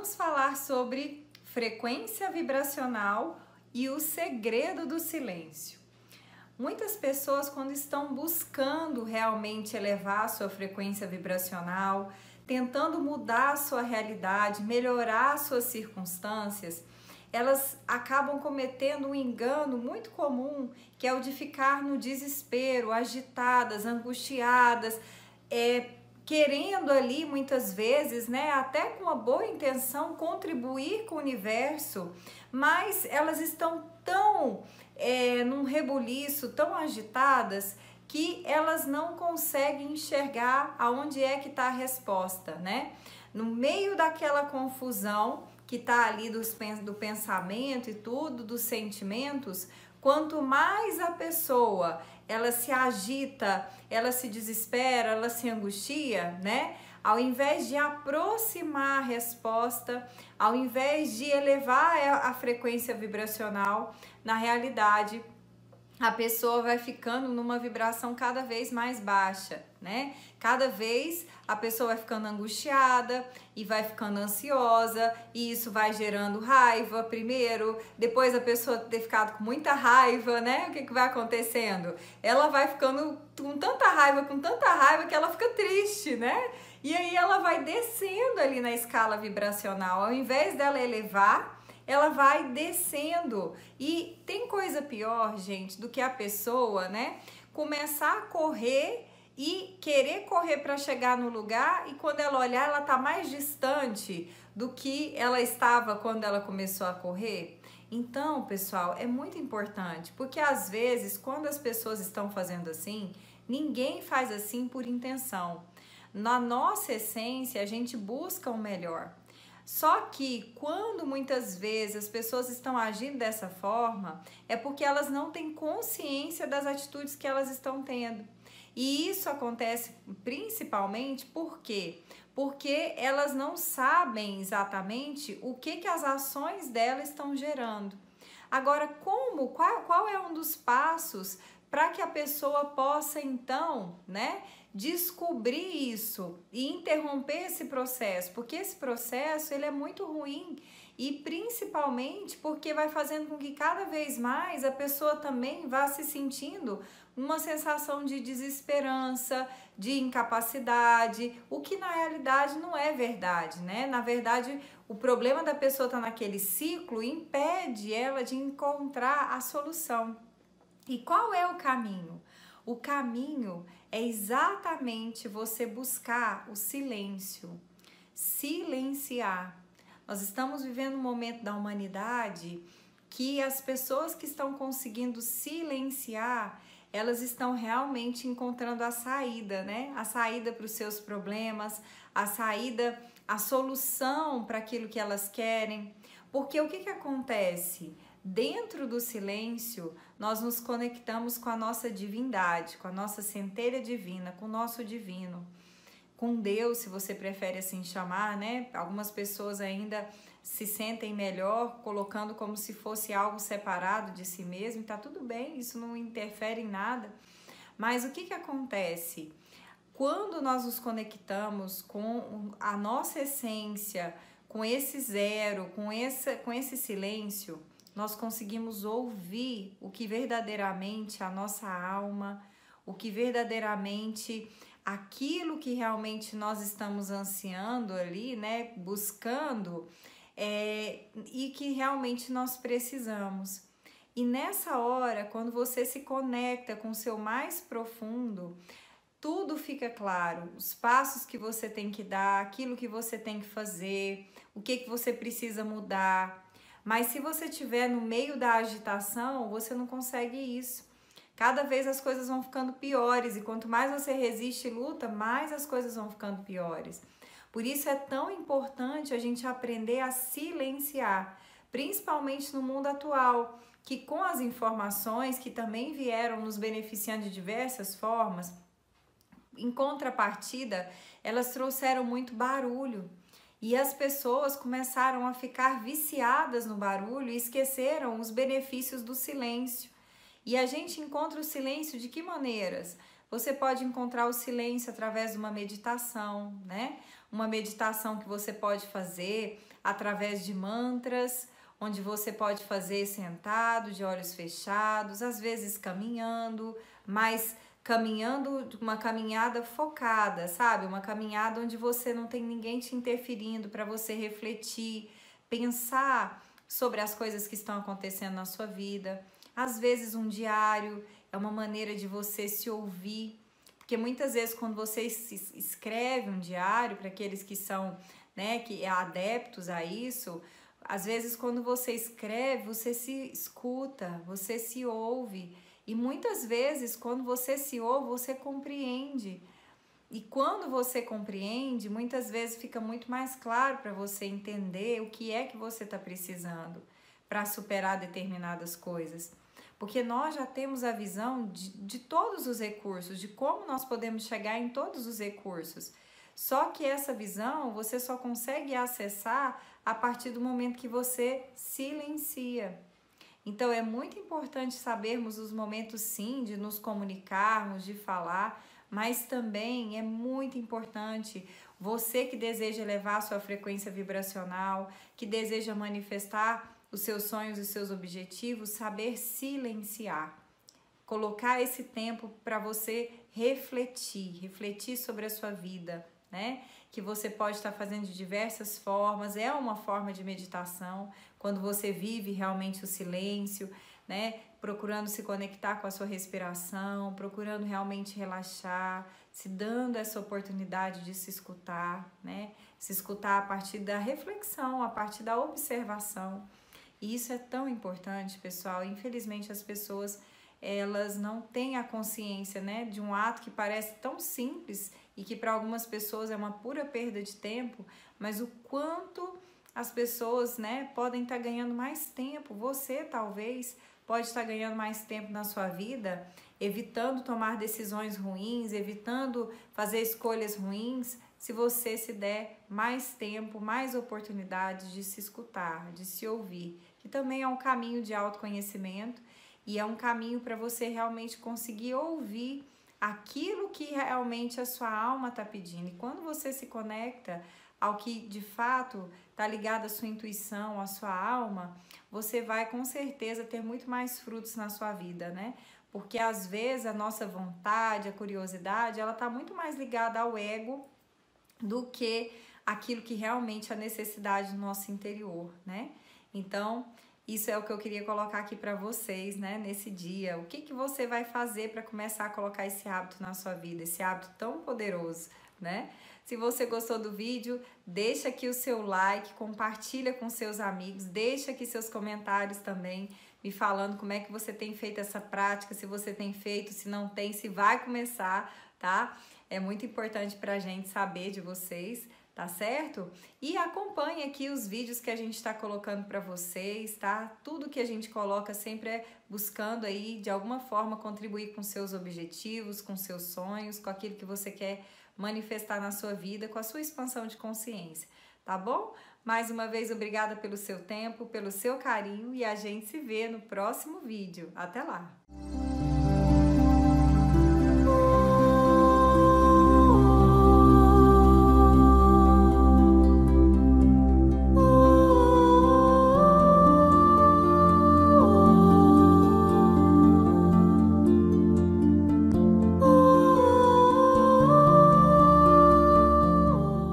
vamos falar sobre frequência vibracional e o segredo do silêncio. Muitas pessoas, quando estão buscando realmente elevar a sua frequência vibracional, tentando mudar a sua realidade, melhorar as suas circunstâncias, elas acabam cometendo um engano muito comum, que é o de ficar no desespero, agitadas, angustiadas, é, querendo ali muitas vezes, né, até com uma boa intenção, contribuir com o universo, mas elas estão tão é, num rebuliço, tão agitadas que elas não conseguem enxergar aonde é que está a resposta, né? No meio daquela confusão que está ali dos, do pensamento e tudo, dos sentimentos, quanto mais a pessoa ela se agita, ela se desespera, ela se angustia, né? Ao invés de aproximar a resposta, ao invés de elevar a frequência vibracional, na realidade a pessoa vai ficando numa vibração cada vez mais baixa, né? Cada vez a pessoa vai ficando angustiada e vai ficando ansiosa, e isso vai gerando raiva primeiro, depois a pessoa ter ficado com muita raiva, né? O que, que vai acontecendo? Ela vai ficando com tanta raiva, com tanta raiva que ela fica triste, né? E aí ela vai descendo ali na escala vibracional, ao invés dela elevar ela vai descendo. E tem coisa pior, gente, do que a pessoa, né, começar a correr e querer correr para chegar no lugar e quando ela olhar, ela tá mais distante do que ela estava quando ela começou a correr. Então, pessoal, é muito importante, porque às vezes, quando as pessoas estão fazendo assim, ninguém faz assim por intenção. Na nossa essência, a gente busca o melhor. Só que quando muitas vezes as pessoas estão agindo dessa forma, é porque elas não têm consciência das atitudes que elas estão tendo. E isso acontece principalmente por quê? Porque elas não sabem exatamente o que, que as ações dela estão gerando. Agora, como, qual, qual é um dos passos para que a pessoa possa então, né, descobrir isso e interromper esse processo, porque esse processo ele é muito ruim e principalmente porque vai fazendo com que cada vez mais a pessoa também vá se sentindo uma sensação de desesperança, de incapacidade, o que na realidade não é verdade, né? Na verdade, o problema da pessoa estar tá naquele ciclo impede ela de encontrar a solução. E qual é o caminho? O caminho é exatamente você buscar o silêncio, silenciar. Nós estamos vivendo um momento da humanidade que as pessoas que estão conseguindo silenciar, elas estão realmente encontrando a saída, né? A saída para os seus problemas, a saída, a solução para aquilo que elas querem. Porque o que, que acontece? Dentro do silêncio, nós nos conectamos com a nossa divindade, com a nossa centelha divina, com o nosso divino, com Deus, se você prefere assim chamar, né? Algumas pessoas ainda se sentem melhor colocando como se fosse algo separado de si mesmo, tá tudo bem, isso não interfere em nada. Mas o que que acontece? Quando nós nos conectamos com a nossa essência, com esse zero, com esse, com esse silêncio, nós conseguimos ouvir o que verdadeiramente a nossa alma, o que verdadeiramente aquilo que realmente nós estamos ansiando ali, né, buscando, é, e que realmente nós precisamos. E nessa hora, quando você se conecta com o seu mais profundo, tudo fica claro, os passos que você tem que dar, aquilo que você tem que fazer, o que, que você precisa mudar, mas se você estiver no meio da agitação, você não consegue isso. Cada vez as coisas vão ficando piores e quanto mais você resiste e luta, mais as coisas vão ficando piores. Por isso é tão importante a gente aprender a silenciar, principalmente no mundo atual, que com as informações que também vieram nos beneficiando de diversas formas, em contrapartida, elas trouxeram muito barulho. E as pessoas começaram a ficar viciadas no barulho e esqueceram os benefícios do silêncio. E a gente encontra o silêncio de que maneiras? Você pode encontrar o silêncio através de uma meditação, né? Uma meditação que você pode fazer através de mantras, onde você pode fazer sentado, de olhos fechados, às vezes caminhando, mas caminhando uma caminhada focada, sabe? Uma caminhada onde você não tem ninguém te interferindo para você refletir, pensar sobre as coisas que estão acontecendo na sua vida. Às vezes um diário é uma maneira de você se ouvir, porque muitas vezes quando você escreve um diário para aqueles que são, né, que é adeptos a isso, às vezes quando você escreve, você se escuta, você se ouve. E muitas vezes quando você se ouve, você compreende. E quando você compreende, muitas vezes fica muito mais claro para você entender o que é que você está precisando para superar determinadas coisas porque nós já temos a visão de, de todos os recursos, de como nós podemos chegar em todos os recursos. Só que essa visão você só consegue acessar a partir do momento que você silencia. Então é muito importante sabermos os momentos sim de nos comunicarmos, de falar, mas também é muito importante você que deseja elevar sua frequência vibracional, que deseja manifestar os seus sonhos e seus objetivos, saber silenciar. Colocar esse tempo para você refletir, refletir sobre a sua vida, né? Que você pode estar fazendo de diversas formas, é uma forma de meditação, quando você vive realmente o silêncio, né? Procurando se conectar com a sua respiração, procurando realmente relaxar, se dando essa oportunidade de se escutar, né? Se escutar a partir da reflexão, a partir da observação. E isso é tão importante, pessoal. Infelizmente as pessoas elas não têm a consciência, né, de um ato que parece tão simples e que para algumas pessoas é uma pura perda de tempo, mas o quanto as pessoas, né, podem estar tá ganhando mais tempo. Você talvez pode estar tá ganhando mais tempo na sua vida, evitando tomar decisões ruins, evitando fazer escolhas ruins, se você se der mais tempo, mais oportunidades de se escutar, de se ouvir que também é um caminho de autoconhecimento e é um caminho para você realmente conseguir ouvir aquilo que realmente a sua alma está pedindo. E quando você se conecta ao que de fato está ligado à sua intuição, à sua alma, você vai com certeza ter muito mais frutos na sua vida, né? Porque às vezes a nossa vontade, a curiosidade, ela está muito mais ligada ao ego do que aquilo que realmente é a necessidade do nosso interior, né? Então, isso é o que eu queria colocar aqui para vocês, né, nesse dia. O que, que você vai fazer para começar a colocar esse hábito na sua vida, esse hábito tão poderoso, né? Se você gostou do vídeo, deixa aqui o seu like, compartilha com seus amigos, deixa aqui seus comentários também, me falando como é que você tem feito essa prática, se você tem feito, se não tem, se vai começar, tá? É muito importante para a gente saber de vocês tá certo? E acompanhe aqui os vídeos que a gente está colocando para vocês, tá? Tudo que a gente coloca sempre é buscando aí de alguma forma contribuir com seus objetivos, com seus sonhos, com aquilo que você quer manifestar na sua vida, com a sua expansão de consciência, tá bom? Mais uma vez, obrigada pelo seu tempo, pelo seu carinho e a gente se vê no próximo vídeo. Até lá!